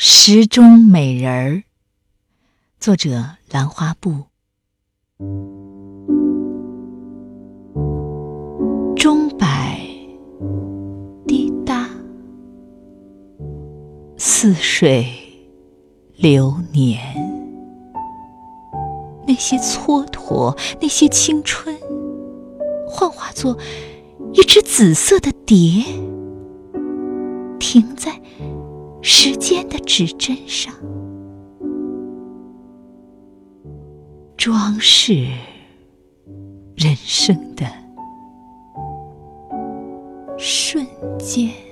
时钟美人儿，作者兰花布。钟摆滴答，似水流年。那些蹉跎，那些青春，幻化作一只紫色的蝶，停在。时间的指针上，装饰人生的瞬间。